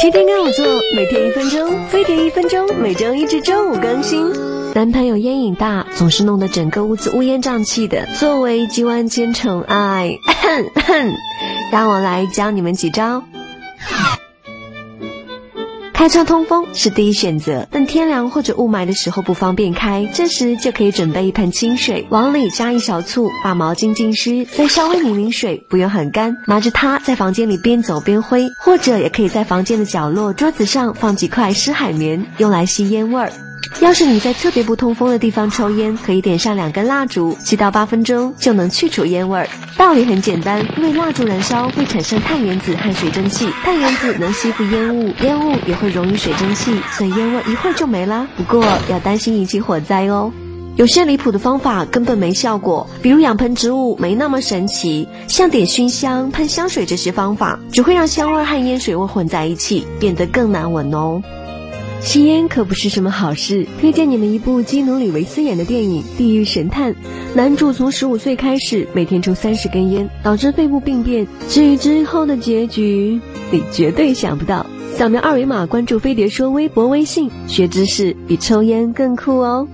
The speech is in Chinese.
天天跟我做，每天一分钟，飞碟一分钟，每周一至周五更新。男朋友烟瘾大，总是弄得整个屋子乌烟瘴气的。作为集万千宠爱，让我来教你们几招。开窗通风是第一选择，但天凉或者雾霾的时候不方便开，这时就可以准备一盆清水，往里加一勺醋，把毛巾浸湿，再稍微拧拧水，不用很干，拿着它在房间里边走边挥，或者也可以在房间的角落桌子上放几块湿海绵，用来吸烟味儿。要是你在特别不通风的地方抽烟，可以点上两根蜡烛，七到八分钟就能去除烟味儿。道理很简单，因为蜡烛燃烧会产生碳原子和水蒸气，碳原子能吸附烟雾，烟雾也会溶于水蒸气，所以烟味一会儿就没啦。不过要担心引起火灾哦。有些离谱的方法根本没效果，比如养盆植物没那么神奇，像点熏香、喷香水这些方法，只会让香味和烟水味混在一起，变得更难闻哦。吸烟可不是什么好事，推荐你们一部基努·里维斯演的电影《地狱神探》。男主从十五岁开始，每天抽三十根烟，导致肺部病变。至于之后的结局，你绝对想不到。扫描二维码关注飞碟说微博、微信，学知识比抽烟更酷哦。